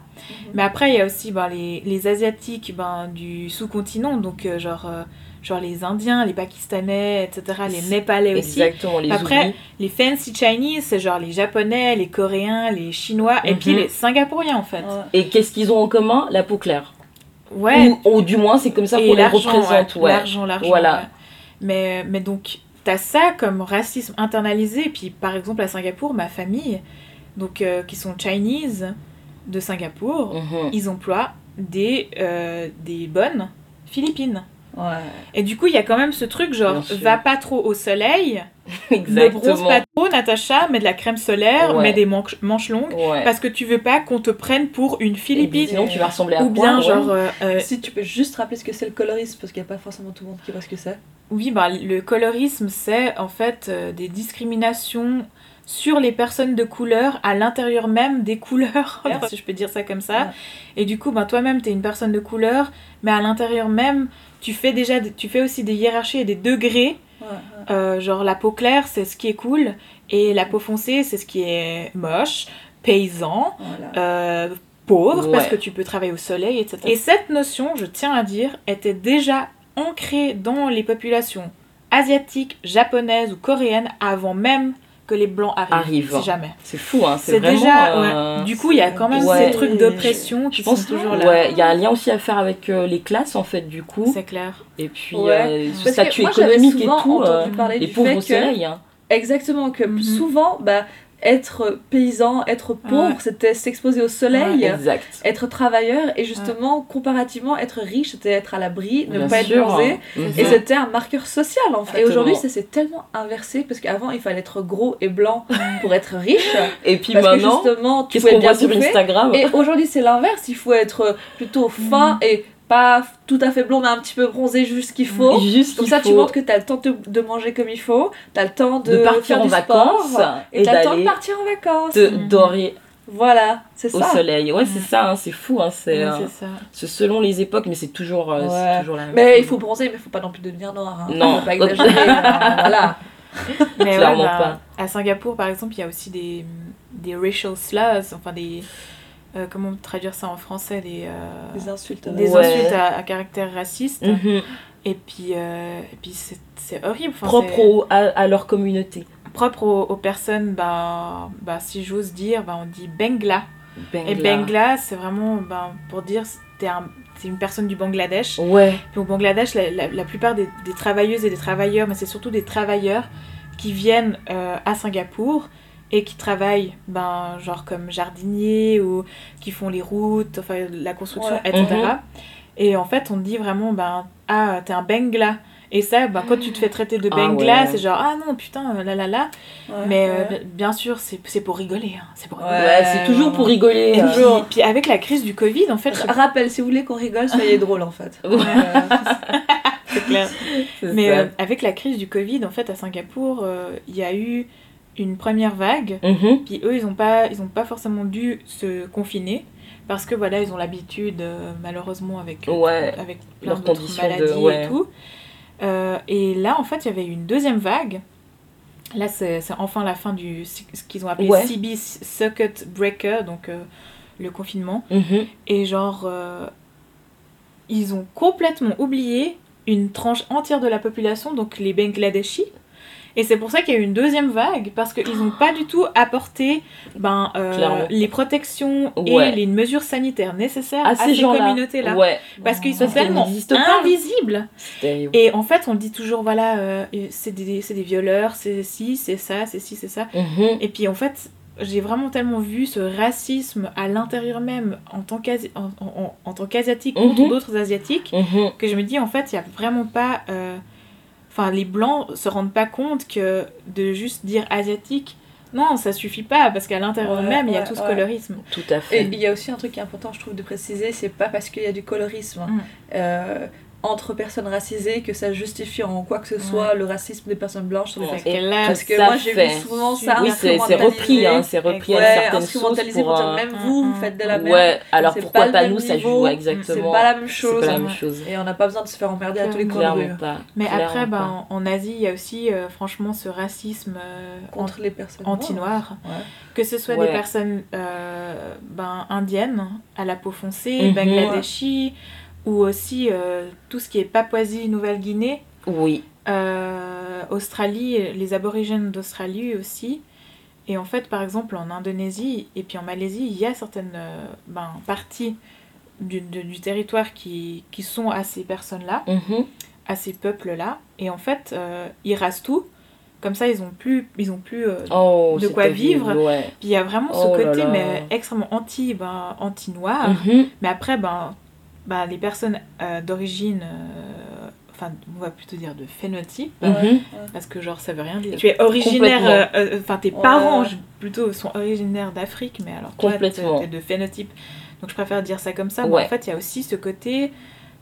Mais après, il y a aussi ben, les, les Asiatiques ben, du sous-continent, donc euh, genre, euh, genre les Indiens, les Pakistanais, etc., les Népalais aussi. Exactement, les Après. Les fancy Chinese, c'est genre les Japonais, les Coréens, les Chinois, et puis Mhm. les Singapouriens en fait. Ouais. Et qu'est-ce qu'ils ont en commun? La peau claire. Ouais, Ou, ou du moins, c'est comme ça qu'on les représente. ouais. Ouais. L'argent, l'argent. Voilà. ouais. Mais, mais donc, t'as ça comme racisme internalisé. Et puis, par exemple, à Singapour, ma famille, donc, euh, qui sont Chinese de Singapour, Mhm. ils emploient des, euh, des bonnes philippines. Et du coup, il y a quand même ce truc genre, va pas trop au soleil, ne bronze pas trop, Natacha, mets de la crème solaire, mets des manches, manches longues, parce que tu veux pas qu'on te prenne pour une Philippine. Sinon, tu vas ressembler à Ou bien, genre. Euh, euh, si tu peux juste rappeler ce que c'est le colorisme, parce qu'il n'y a pas forcément tout le monde qui voit ce que c'est. Oui, bah, le colorisme, c'est en fait euh, des discriminations sur les personnes de couleur à l'intérieur même des couleurs, si je peux dire ça comme ça. Et du coup, ben, toi-même, tu es une personne de couleur, mais à l'intérieur même, tu fais déjà tu fais aussi des hiérarchies et des degrés. Euh, genre la peau claire, c'est ce qui est cool, et la peau foncée, c'est ce qui est moche, paysan, euh, pauvre, parce que tu peux travailler au soleil, etc. Et cette notion, je tiens à dire, était déjà ancrée dans les populations asiatiques, japonaises ou coréennes avant même que les blancs arrivent, si jamais. C'est fou, hein. C'est déjà. Euh, du coup, il y a quand même ces trucs d'oppression qui sont toujours là. Ouais, il y a un lien aussi à faire avec euh, les classes, en fait, du coup. C'est clair. Et puis, euh, ce statut économique et tout. les pauvres au soleil. Hein. Exactement, que mhm. souvent, bah, être paysan, être pauvre, c'était s'exposer au soleil, être travailleur, et justement, comparativement, être riche, c'était être à l'abri, ne pas être bronzé, hein. et c'était un marqueur social en fait. Et aujourd'hui, ça s'est tellement inversé, parce qu'avant, il fallait être gros et blanc pour être riche, et puis maintenant, justement, tu pouvais bien sur Instagram? Et aujourd'hui, c'est l'inverse, il faut être plutôt fin mm. et pas tout à fait blond mais un petit peu bronzé juste ce qu'il faut. Juste comme ça tu montres que tu as le temps de, manger comme il faut, tu as le temps de, partir en vacances et tu as le temps de partir en vacances. De mm. dorer. Voilà, c'est ça. Au soleil. Ouais, c'est ça, hein, c'est fou. Hein, c'est euh, selon les époques, mais c'est toujours, euh, toujours la même Mais il faut bronzer, mais il faut pas non plus devenir noir. Hein. Non. Faut pas exagérer. voilà. Mais Clairement bah, pas. À Singapour, par exemple, il y a aussi des, des racial slurs, enfin des euh, comment traduire ça en français des, euh, des insultes. des insultes à, caractère raciste. Mhm. et puis euh, et puis c'est horrible propre à, leur communauté. Propre aux, personnes bah, bah si j'ose dire bah, on dit bengla, et bengla. C'est vraiment bah, pour dire c'est un, une personne du Bangladesh. Ouais. Puis au Bangladesh la, la, plupart des, des, travailleuses et des travailleurs mais c'est surtout des travailleurs qui viennent à Singapour et qui travaillent ben, genre comme jardiniers ou qui font les routes, enfin la construction, etc. Mhm. Et en fait, on dit vraiment, ben, ah, t'es un bengla. Et ça, ben, quand tu te fais traiter de ah bengla, c'est genre, ah non, putain, là là là. Mais euh, bien sûr, c'est pour rigoler. Hein. C'est pour Ouais, c'est toujours pour rigoler. Et puis, puis, avec la crise du Covid, en fait. Rappel, si vous voulez qu'on rigole, soyez drôle en fait. c'est clair. Mais euh, avec la crise du Covid, en fait, à Singapour, euh, il y a eu une première vague. Mhm. Puis eux, ils n'ont pas, ils ont pas forcément dû se confiner parce que voilà, ils ont l'habitude, euh, malheureusement, avec, euh, avec plein d'autres maladies et tout. Euh, et là, en fait, il y avait une deuxième vague. Là, c'est enfin la fin du ce qu'ils ont appelé CB Circuit Breaker, donc le confinement. Mhm. Et genre, ils ont complètement oublié une tranche entière de la population, donc les Bangladeshis. Et c'est pour ça qu'il y a eu une deuxième vague, parce qu'ils n'ont pas du tout apporté ben, euh, les protections et les mesures sanitaires nécessaires à, ces, communautés-là. Parce qu'ils sont tellement invisibles. Et en fait, on dit toujours, voilà, euh, c'est des, des, violeurs, c'est ci, c'est ça, c'est ci, c'est ça. Mhm. Et puis en fait, j'ai vraiment tellement vu ce racisme à l'intérieur même en tant qu'asiatique en, contre mhm. d'autres asiatiques mhm. que je me dis en fait il n'y a vraiment pas euh, Enfin, les blancs se rendent pas compte que de juste dire asiatique, non, ça suffit pas, parce qu'à l'intérieur même, il y a tout ce colorisme. Tout à fait. Et il y a aussi un truc qui est important, je trouve, de préciser, c'est pas parce qu'il y a du colorisme. Mm. Euh, entre personnes racisées que ça justifie en quoi que ce soit le racisme des personnes blanches sur les ouais. Parce que moi j'ai vu souvent ça Oui, c'est repris, hein, c'est repris ouais, à certaines sources pour... dire même vous, vous faites de la merde. Ouais, alors pourquoi pas, nous, ça joue exactement. C'est pas la même chose. la même chose. Et on n'a pas besoin de se faire emmerder à tous les coins de rue. Mais après, ben, en Asie, il y a aussi euh, franchement ce racisme euh, contre les personnes anti-noires. Que ce soit des personnes euh, ben, indiennes à la peau foncée, mhm. bangladeshis ou aussi euh, tout ce qui est Papouasie, Nouvelle-Guinée. Oui. Euh, Australie, les aborigènes d'Australie aussi. Et en fait, par exemple, en Indonésie et puis en Malaisie, il y a certaines euh, ben, parties du, du, territoire qui, qui, sont à ces personnes-là, mhm. à ces peuples-là. Et en fait, ils rasent tout. Comme ça, ils ont plus, ils ont plus oh, de quoi vivre. Puis il y a vraiment ce oh côté mais extrêmement anti, ben, anti noir. Mhm. Mais après, ben, bah, les personnes euh, d'origine euh, enfin, on va plutôt dire de phénotype, Mhm. parce que genre ça veut rien dire. Tu es originaire, euh, euh, enfin tes Ouais. parents plutôt sont originaires d'Afrique, mais alors toi Complètement. t'es de phénotype. Donc je préfère dire ça comme ça. Mais en fait, il y a aussi ce côté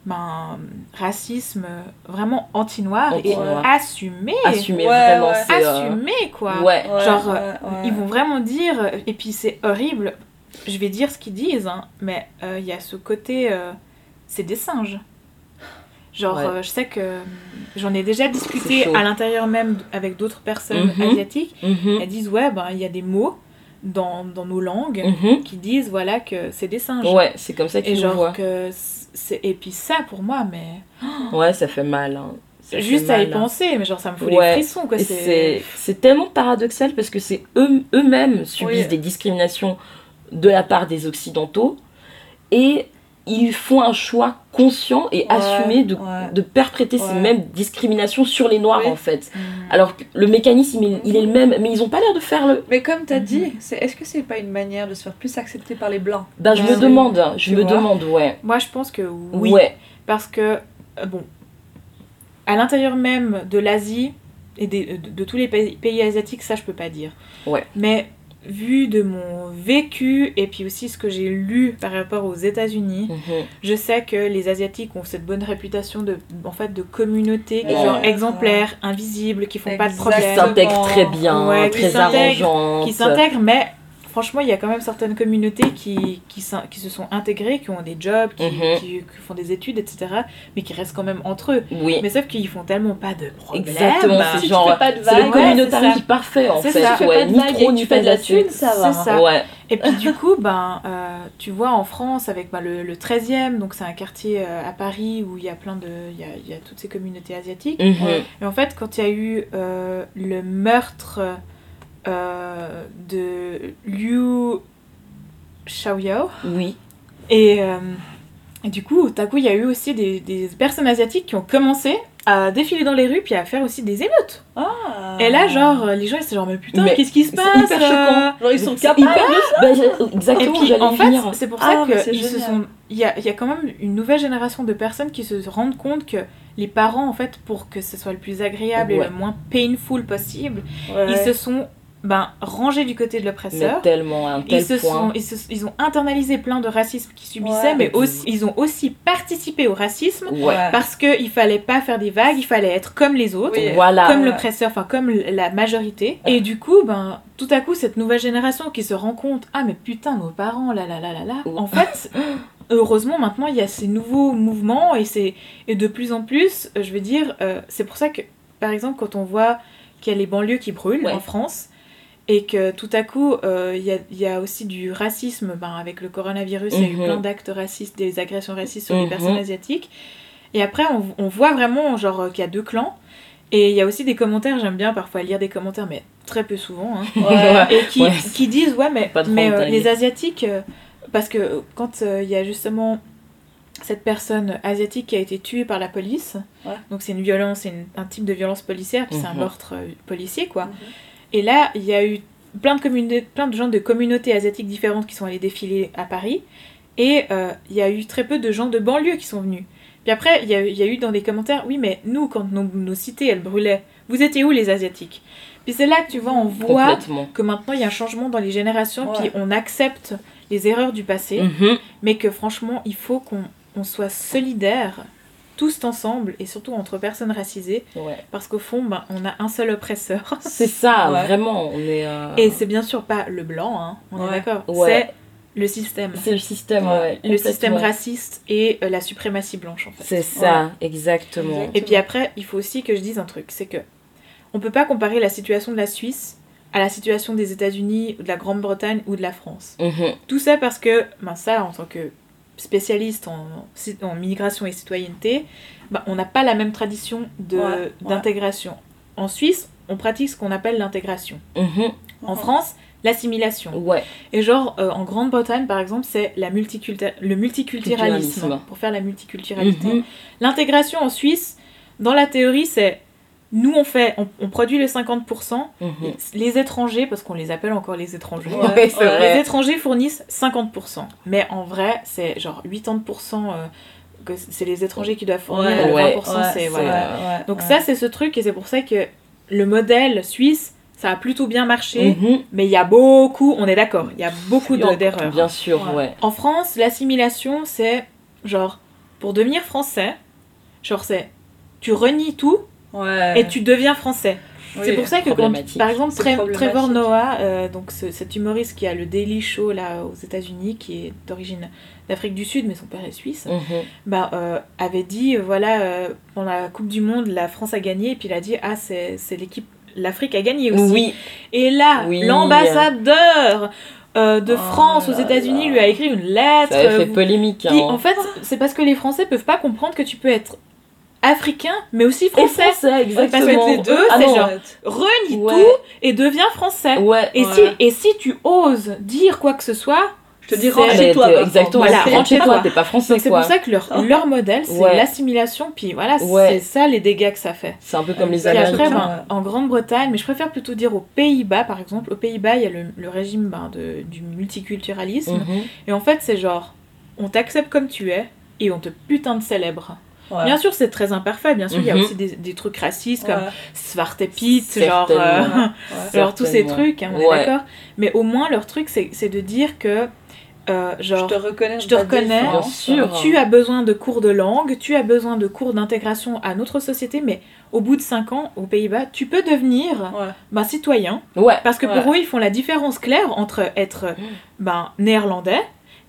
ben, racisme vraiment anti-noir et assumé. Assumer Ouais, vraiment, ouais. Assumé quoi. Ouais. Genre, ouais, ouais. Ils vont vraiment dire, et puis c'est horrible, je vais dire ce qu'ils disent, hein, mais euh, il y a ce côté, euh, c'est des singes. Genre, Ouais. euh, je sais que euh, j'en ai déjà discuté à l'intérieur même avec d'autres personnes Mhm. asiatiques. Mhm. Elles disent, ouais, ben il y a des mots dans, dans nos langues Mhm. qui disent, voilà, que c'est des singes. Ouais, c'est comme ça qu'ils le voient. que. Et puis ça, pour moi, mais... Ouais, ça fait mal. hein. Ça Juste fait à y hein. penser, mais genre ça me fout Ouais. les frissons, quoi. C'est... tellement paradoxal parce que c'est eux- eux-mêmes subissent Oui. des discriminations de la part des Occidentaux et ils font un choix conscient et assumé de, ouais. de perpréter ces mêmes discriminations sur les Noirs Oui. en fait. Mm. Alors le mécanisme il, il est le même, mais ils ont pas l'air de faire le. Mais comme t'as Mhm. dit, c'est est-ce que c'est pas une manière de se faire plus accepter par les blancs? Ben, je me demande, hein, je Tu me vois. demande, ouais. Moi, je pense que oui. Parce que, euh, bon, à l'intérieur même de l'Asie et des- de, de tous les pays, pays asiatiques, ça je peux pas dire. Ouais. Mais vu de mon vécu et puis aussi ce que j'ai lu par rapport aux États-Unis, Mhm. je sais que les Asiatiques ont cette bonne réputation de, en fait, de communauté Ouais. genre exemplaire, invisible, qui font pas de Qui problème. s'intègrent très bien, Ouais, qui très arrangeantes. qui s'intègrent, mais franchement, il y a quand même certaines communautés qui, qui, se sont intégrées, qui ont des jobs, qui, Mhm. qui, qui font des études, etc., mais qui restent quand même entre eux. Oui, Mais sauf qu'ils font tellement pas de problèmes. exactement. Si C'est tu genre. fais pas de C'est le communautarisme ça. parfait en fait. ça. tu fais ouais. pas de et ni tu fais pas de la thune, ça va. Ça. Ouais. Et puis du coup, ben, euh, tu vois en France, avec ben, le, le 13e, donc c'est un quartier euh, à Paris où il y a plein de... Il y a, il y a toutes ces communautés asiatiques. Mhm. Ouais. Et en fait, quand il y a eu euh, le meurtre euh, de Liu Xiaoyao, Oui. et, euh, et du coup, tout à coup, il y a eu aussi des, des personnes asiatiques qui ont commencé à défiler dans les rues puis à faire aussi des émeutes. Ah. Et là, genre, les gens ils étaient genre, mais putain, qu'est-ce qui se c'est passe hyper euh choquant. Genre ils sont capables. hyper- Bah, j'ai- Et exactement, puis en fait, c'est pour Ah, ça que se génial. sont. Il y a, y a quand même une nouvelle génération de personnes qui se rendent compte que les parents, en fait, pour que ce soit le plus agréable et le moins painful possible, Ouais. ils se sont ben, rangés du côté de l'oppresseur. tellement, à un tel Ils, se point. sont, ils, se- ils ont internalisé plein de racisme qu'ils subissaient, Ouais. mais aussi, ils ont aussi participé au racisme Ouais. parce qu'il fallait pas faire des vagues, il fallait être comme les autres. Oui. Voilà. Comme Ouais. l'oppresseur, enfin comme la majorité. Et du coup, ben, tout à coup, cette nouvelle génération qui se rend compte, ah mais putain, nos parents, là là là là là. En fait, heureusement, maintenant, il y a ces nouveaux mouvements et, c'est et de plus en plus, euh, je veux dire, euh, c'est pour ça que, par exemple, quand on voit qu'il y a les banlieues qui brûlent Ouais. en France, et que tout à coup, euh, il y, a, il y a aussi du racisme, ben, avec le coronavirus, il y a eu Mhm. plein d'actes racistes, des agressions racistes sur les Mhm. personnes asiatiques. Et après, on, on voit vraiment genre euh, qu'il y a deux clans. Et il y a aussi des commentaires, j'aime bien parfois lire des commentaires, mais très peu souvent, hein, Ouais. et qui, Ouais. qui disent ouais mais, euh, les asiatiques euh, parce que euh, quand euh, il y a justement cette personne asiatique qui a été tuée par la police Ouais. donc c'est une violence c'est un type de violence policière puis c'est un Mhm. meurtre euh, policier quoi. Et là il y a eu plein de communautés plein de gens de communautés asiatiques différentes qui sont allés défiler à Paris et euh, il y a eu très peu de gens de banlieue qui sont venus puis après il y a, il y a eu dans des commentaires oui mais nous quand nos, nos cités elles brûlaient vous étiez où les asiatiques? Puis c'est là que tu vois on voit que maintenant il y a un changement dans les générations, Ouais. puis on accepte les erreurs du passé, Mhm. mais que franchement il faut qu'on on soit solidaires tous ensemble et surtout entre personnes racisées Ouais. parce qu'au fond ben, on a un seul oppresseur C'est ça, Ouais. vraiment. On est. euh, et c'est bien sûr pas le blanc hein, on est d'accord c'est le système C'est le système, Ouais. le système raciste et euh, la suprématie blanche en fait C'est ça, exactement. Exact. et puis après il faut aussi que je dise un truc c'est que on peut pas comparer la situation de la Suisse à la situation des États-Unis, de la Grande-Bretagne ou de la France. Mhm. Tout ça parce que, ben ça, en tant que spécialiste en, en migration et citoyenneté, ben, on n'a pas la même tradition de- Ouais, ouais. d'intégration. En Suisse, on pratique ce qu'on appelle l'intégration. Mhm. En France, l'assimilation. Ouais, Et genre, euh, en Grande-Bretagne, par exemple, c'est la multiculta- le multiculturalisme, Culturalisme. pour faire la multiculturalité. Mhm. L'intégration en Suisse, dans la théorie, c'est nous on fait, on, on produit le 50%, Mhm. les étrangers, parce qu'on les appelle encore les étrangers, Ouais, les étrangers fournissent 50%. Mais en vrai, c'est genre 80% euh, que c'est les étrangers qui doivent fournir, Ouais, le ouais, 20% Ouais, c'est. ouais, Voilà. ouais, Donc ça, c'est ce truc, et c'est pour ça que le modèle suisse, ça a plutôt bien marché, Mhm. mais il y a beaucoup, on est d'accord, il y a beaucoup de- Bien- d'erreurs. Bien sûr, ouais. En France, l'assimilation, c'est genre, pour devenir français, genre c'est, tu renies tout Ouais. et tu deviens français. Oui. C'est pour ça que quand, par exemple. Trevor Noah, euh, donc ce- cet humoriste qui a le Daily Show là aux États-Unis, qui est d'origine d'Afrique du Sud, mais son père est suisse, Mhm. bah, euh, avait dit euh, voilà, euh, pendant la Coupe du Monde, la France a gagné, et puis il a dit ah, c'est l'équipe, l'Afrique a gagné aussi. Oui, Et là, Oui. l'ambassadeur euh, de Oh France aux États-Unis lui a écrit une lettre. ça avait fait euh, polémique. puis, hein. en fait, c'est parce que les Français peuvent pas comprendre que tu peux être africain, mais aussi Et français. français, exactement. Parce que les deux, Ah c'est genre- Renie Ouais. tout et deviens français. Ouais. Et, Ouais. si, et si tu oses dire quoi que ce soit, Je te dis, rentre chez toi. exactement, Voilà, rentre rentre chez chez toi, toi. t'es pas français c'est pour ça que leur, leur modèle, c'est Ouais. l'assimilation. Puis voilà, Ouais. c'est ça les dégâts que ça fait. C'est un peu comme les Puis après, ben, en Grande-Bretagne, mais je préfère plutôt dire aux Pays-Bas, par exemple. Aux Pays-Bas, il y a le, le régime ben, de, du multiculturalisme. Mhm. Et en fait, c'est genre, on t'accepte comme tu es et on te putain de célèbre. Ouais. Bien sûr, c'est très imparfait. Bien sûr, il y a Mhm. aussi des, des trucs racistes comme Ouais. Svarte Pete, genre, euh, Ouais. genre tous ces trucs, hein, on Ouais. est d'accord. Mais au moins, leur truc, c'est c'est de dire que, euh, Je genre, te reconnais. je te reconnais. sûr. tu as besoin de cours de langue, tu as besoin de cours d'intégration à notre société, mais au bout de 5 ans, aux Pays-Bas, tu peux devenir Ouais. ben, citoyen. Ouais. Parce que Ouais. pour eux, ils font la différence claire entre être ben, néerlandais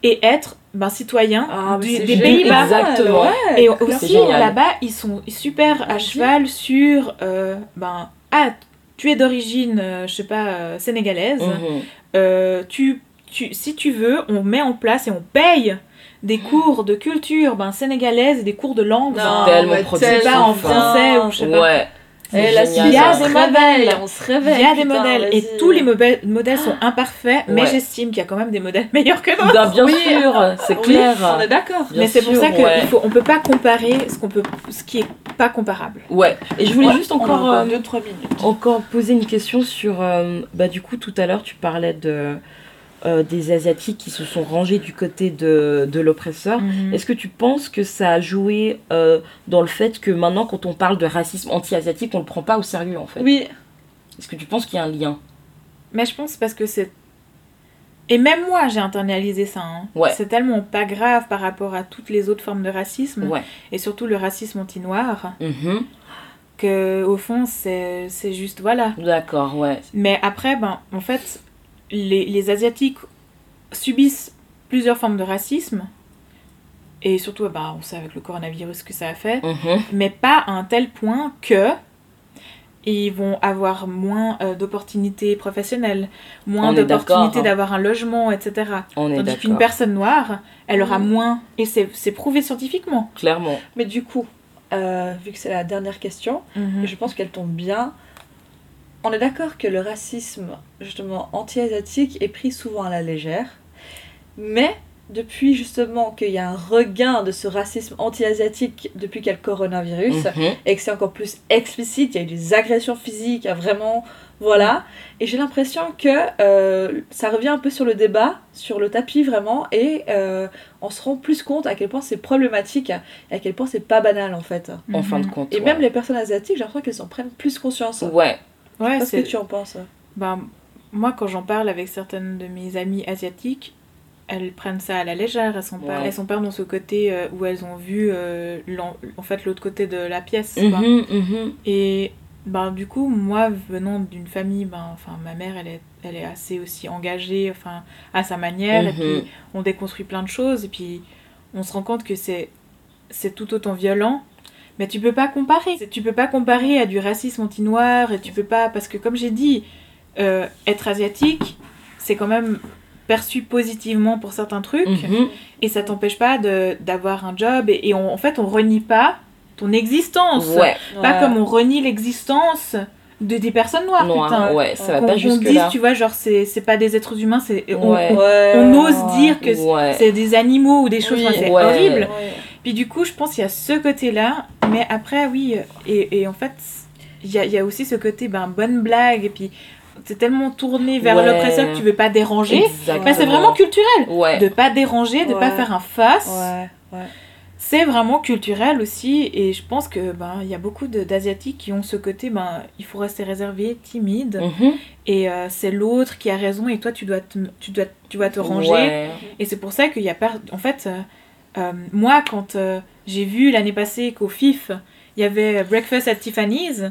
et être ben, citoyen Ah, du- des. Pays-Bas. Exactement. Ouais, Et aussi, là-bas, ils sont super à cheval sur, euh, ben, ah, tu es d'origine, euh, je sais pas, euh, sénégalaise, Mhm. Euh, tu, tu, si tu veux, on met en place et on paye des cours de culture ben, sénégalaise et des cours de langue. Non, ben, tellement pas, en enfin. français ou je sais pas. Ouais. Et C'est si il y a des ça. on se réveille, modèles. on se réveille. Il y a des putain, modèles et tous les modèles, modèles sont imparfaits, mais j'estime qu'il y a quand même des modèles meilleurs que d'autres. Ben, bien Oui. sûr, c'est Oui, clair. on est d'accord. Bien mais c'est pour ça qu'on ouais. faut, on peut pas comparer ce, qu'on peut, ce qui est pas comparable. Ouais. Et je voulais Ouais, juste encore, euh, 2-3 minutes. encore poser une question sur. euh, bah, du coup, tout à l'heure, tu parlais de, euh, des Asiatiques qui se sont rangés du côté de, de l'oppresseur. Mhm. Est-ce que tu penses que ça a joué euh, dans le fait que maintenant, quand on parle de racisme anti-asiatique, on le prend pas au sérieux en fait? Oui, Est-ce que tu penses qu'il y a un lien? Mais je pense parce que c'est. Et même moi, j'ai internalisé ça. hein. Ouais. C'est tellement pas grave par rapport à toutes les autres formes de racisme, Ouais. et surtout le racisme anti-noir, Mhm. que au fond, c'est c'est juste voilà. D'accord, ouais. Mais après, ben, en fait, les, les Asiatiques subissent plusieurs formes de racisme, et surtout, ben, on sait avec le coronavirus ce que ça a fait, Mhm. mais pas à un tel point que ils vont avoir moins euh, d'opportunités professionnelles, moins d'opportunités hein. d'avoir un logement, etc. On Tandis qu'une personne noire, elle aura Mhm. moins, et c'est c'est prouvé scientifiquement. Clairement. mais du coup, euh, vu que c'est la dernière question, Mhm. je pense qu'elle tombe bien. On est d'accord que le racisme, justement, anti-asiatique est pris souvent à la légère, mais depuis justement qu'il y a un regain de ce racisme anti-asiatique depuis qu'il y a le coronavirus, Mhm. et que c'est encore plus explicite, il y a eu des agressions physiques, il y a vraiment... Voilà. Et j'ai l'impression que euh, ça revient un peu sur le débat, sur le tapis vraiment, et euh, on se rend plus compte à quel point c'est problématique, et à quel point c'est pas banal en fait. En fin de Mhm. compte. Et ouais. même les personnes asiatiques, j'ai l'impression qu'elles en prennent plus conscience. Ouais. Ouais, Qu'est-ce que tu en penses ben, moi, quand j'en parle avec certaines de mes amies asiatiques, elles prennent ça à la légère. Elles sont pas, elles sont pas dans ce côté euh, où elles ont vu euh, l'en- en fait l'autre côté de la pièce. Mhm, mhm. Et ben, du coup, moi, venant d'une famille, ben, ma mère, elle est, elle est assez aussi engagée, enfin, à sa manière. Et puis, on déconstruit plein de choses. Et puis, on se rend compte que c'est, c'est tout autant violent. Mais tu peux pas comparer. Tu peux pas comparer à du racisme anti-noir. Et tu peux pas. Parce que, comme j'ai dit, euh, être asiatique, c'est quand même perçu positivement pour certains trucs. Mhm. Et ça t'empêche pas de, d'avoir un job. Et, et on- en fait, on renie pas ton existence. Ouais. Pas comme on renie l'existence de des personnes noires, Noir, putain. ouais, ça va Qu'on pas qu'on jusque dise, là. tu vois, genre, c'est c'est pas des êtres humains, c'est on, Ouais. on- on ose dire que Ouais. c'est des animaux ou des choses, Oui. enfin, c'est Ouais. horrible. Puis du coup, je pense qu'il y a ce côté-là, mais après, oui, et, et en fait, il y a, il y a aussi ce côté, ben, bonne blague, et puis c'est tellement tourné vers Ouais. l'oppresseur que tu veux pas déranger. Ben, c'est vraiment culturel. Ouais. De pas déranger, de pas Ouais. faire un face. Ouais, ouais. c'est vraiment culturel aussi et je pense que ben il y a beaucoup d'asiatiques qui ont ce côté ben il faut rester réservé timide Mhm. et euh, c'est l'autre qui a raison et toi tu dois te, tu dois tu dois te ranger Ouais. et c'est pour ça qu'il y a pas en fait euh, euh, moi quand euh, j'ai vu l'année passée qu'au FIF il y avait Breakfast at Tiffany's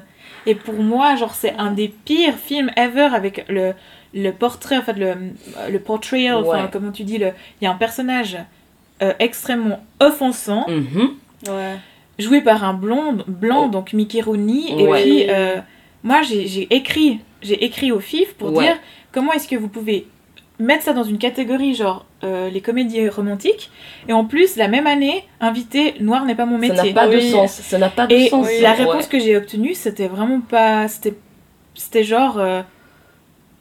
et pour moi genre c'est un des pires films ever avec le le portrait en fait le le portrayal enfin comment tu dis le il y a un personnage euh, extrêmement offensant Mhm. Ouais. joué par un blond blanc Oh. donc Mickey Rooney et puis euh, moi j'ai écrit j'ai écrit au FIF pour Ouais. dire comment est-ce que vous pouvez mettre ça dans une catégorie genre euh, les comédies romantiques et en plus la même année inviter Noir n'est pas mon Ça métier n'a pas de sens. Ça n'a pas de et sens. la Ouais. réponse que j'ai obtenue c'était vraiment pas c'était c'était genre euh,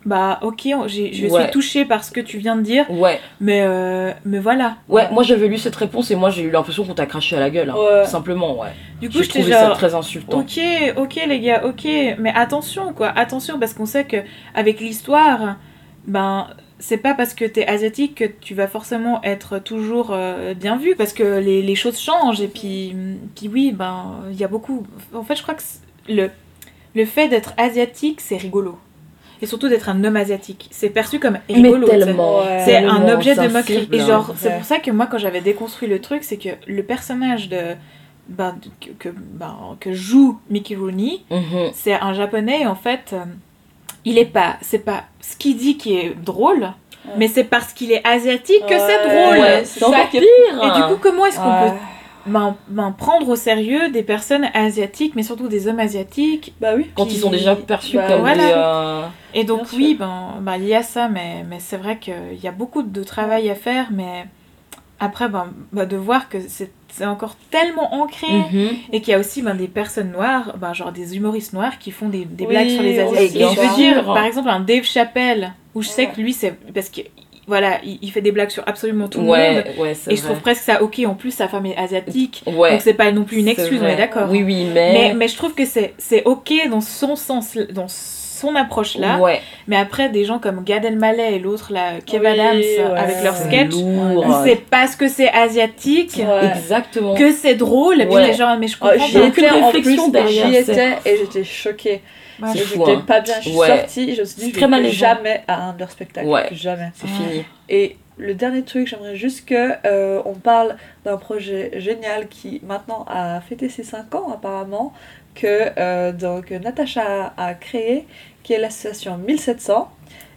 bah ok je Ouais. suis touchée par ce que tu viens de dire Ouais, mais euh, mais voilà ouais, moi j'avais lu cette réponse et moi j'ai eu l'impression qu'on t'a craché à la gueule. hein. Simplement, ouais. du coup J'ai j'étais trouvé ça genre très insultant. Ok, ok les gars, ok, mais attention quoi, attention parce qu'on sait que avec l'histoire, ben c'est pas parce que t'es asiatique que tu vas forcément être toujours euh, bien vu parce que les, les choses changent et puis puis oui ben il y a beaucoup. En fait je crois que c'est- le le fait d'être asiatique c'est rigolo et surtout d'être un homme asiatique c'est perçu comme rigolo. Ouais. C'est un objet c'est de moquerie. Et hein. genre, c'est Ouais. pour ça que moi, quand j'avais déconstruit le truc, c'est que le personnage de. Ben, que, que, ben, que joue Mickey Rooney, Mhm. c'est un japonais, en fait. Il est pas. C'est pas ce qu'il dit qui est drôle, mais c'est parce qu'il est asiatique que c'est drôle. Ouais, c'est c'est encore ça qui est- pire. Et du coup, comment est-ce qu'on Ouais. peut ben, prendre au sérieux des personnes asiatiques, mais surtout des hommes asiatiques Bah oui. quand ils sont déjà perçus Bah, comme voilà. des. euh, Et donc Bien oui, sûr. ben, ben, il y a ça, mais, mais c'est vrai qu'il y a beaucoup de travail à faire, mais après, ben, ben, de voir que c'est encore tellement ancré, mhm. et qu'il y a aussi ben, des personnes noires, ben, genre des humoristes noirs qui font des, des Oui, blagues sur les Asiatiques. Et je veux dire, par exemple, un Dave Chappelle, où je sais Ouais. que lui, c'est parce que voilà, il, fait des blagues sur absolument tout le monde. Ouais, Et je trouve vrai. presque ça ok. En plus, sa femme est asiatique, Ouais. donc c'est pas non plus une excuse, on est d'accord. Oui, oui, Mais, mais. mais je trouve que c'est c'est ok dans son sens, dans son approche là. Ouais. Mais après, des gens comme Gad Elmaleh et l'autre, là, Kev Oui, Adams, euh, ouais. avec leur sketch, c'est parce que c'est asiatique Ouais. Exactement. que c'est drôle. Et puis Ouais. les gens, mais je Oh, comprends j'y J'ai pas. aucune étais en réflexion derrière, J'y étais et j'étais choquée. Fou, J'étais hein. pas bien. Je suis Ouais. sortie. Je me suis dit, je malaisant. jamais à un de leurs spectacles. Jamais. C'est Ouais. fini. Et le dernier truc, j'aimerais juste que euh, on parle d'un projet génial qui maintenant a fêté ses 5 ans apparemment, que euh, donc Natacha a, créé, qui est l'association 1700.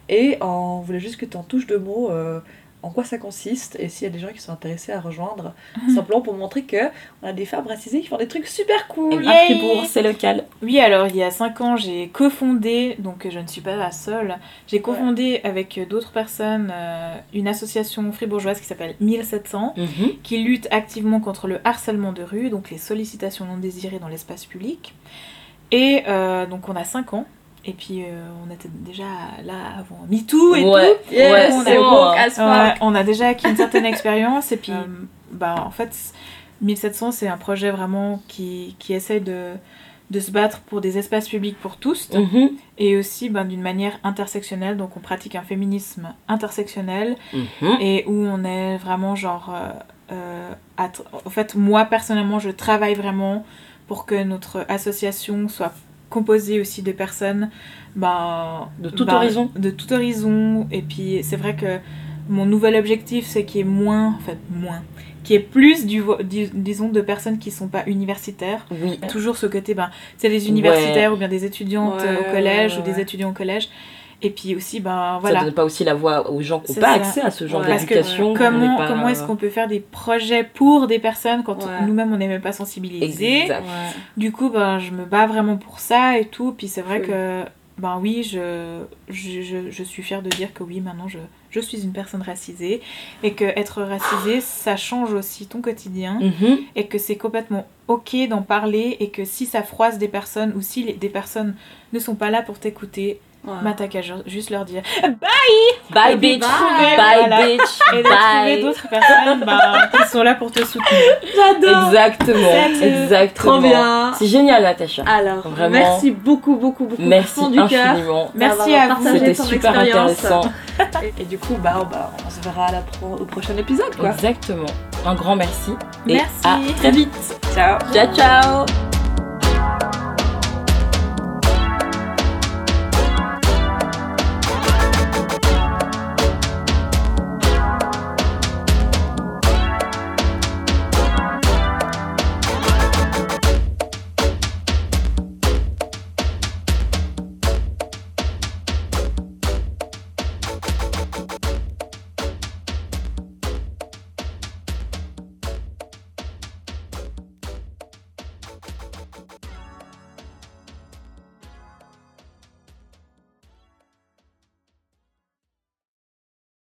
Et on voulait juste que tu en touches deux mots euh, en quoi ça consiste et s'il y a des gens qui sont intéressés à rejoindre, simplement pour montrer que on a des femmes racisées qui font des trucs super cool. À Fribourg, c'est local. Oui, alors il y a 5 ans, j'ai cofondé, donc je ne suis pas la seule, j'ai cofondé avec d'autres personnes euh, une association fribourgeoise qui s'appelle 1700. Mhm. qui lutte activement contre le harcèlement de rue, donc les sollicitations non désirées dans l'espace public. Et euh, donc on a 5 ans, et puis euh, on était déjà là avant MeToo et Ouais. tout. Yes, bon. Ouais, on a déjà acquis une certaine expérience, et puis euh, bah, en fait 1700 c'est un projet vraiment qui, qui essaie de, de se battre pour des espaces publics pour tous, Mhm. et aussi ben, d'une manière intersectionnelle, donc on pratique un féminisme intersectionnel, Mhm. et où on est vraiment genre euh, euh, en fait moi personnellement je travaille vraiment pour que notre association soit composée aussi de personnes ben, De tout ben, horizon. de tout horizon. Et puis c'est vrai que mon nouvel objectif c'est qu'il y ait moins en fait moins qu'il y ait plus du, dis- disons de personnes qui sont pas universitaires. Oui. toujours ce côté ben c'est des universitaires ou bien des étudiantes Ouais, au collège ouais, ou des étudiants au collège et puis aussi ben Ça voilà donne pas aussi la voix aux gens qui n'ont pas ça. accès à ce genre Ouais. d'éducation. comment, pas- comment est-ce qu'on peut faire des projets pour des personnes quand Ouais. nous-mêmes on n'est même pas sensibilisés? Exact. Ouais. Du coup, ben, je me bats vraiment pour ça et tout. Puis c'est vrai que, ben oui, je, je, je, je suis fière de dire que oui, maintenant je, je suis une personne racisée. Et que être racisée, ça change aussi ton quotidien. Mhm. Et que c'est complètement ok d'en parler. Et que si ça froisse des personnes ou si les- des personnes ne sont pas là pour t'écouter, Ouais. bah t'as qu'à ju- juste leur dire. Bye, bitch. Bye. Bye, Voilà. bitch. Et de trouver Bye. d'autres personnes ben, qui sont là pour te soutenir. J'adore. Exactement. Exactement. Trop bien. C'est génial, Natacha. Alors, Vraiment. merci beaucoup, beaucoup, beaucoup Merci du fond du cœur. infiniment. Merci d'avoir à vous. partagé C'était ton super expérience. intéressant. Et, et du coup, bah, on, bah, on se verra à la pro- au prochain épisode, quoi. Exactement. un grand merci. Merci. Et à très vite. Ciao. Ciao, ciao.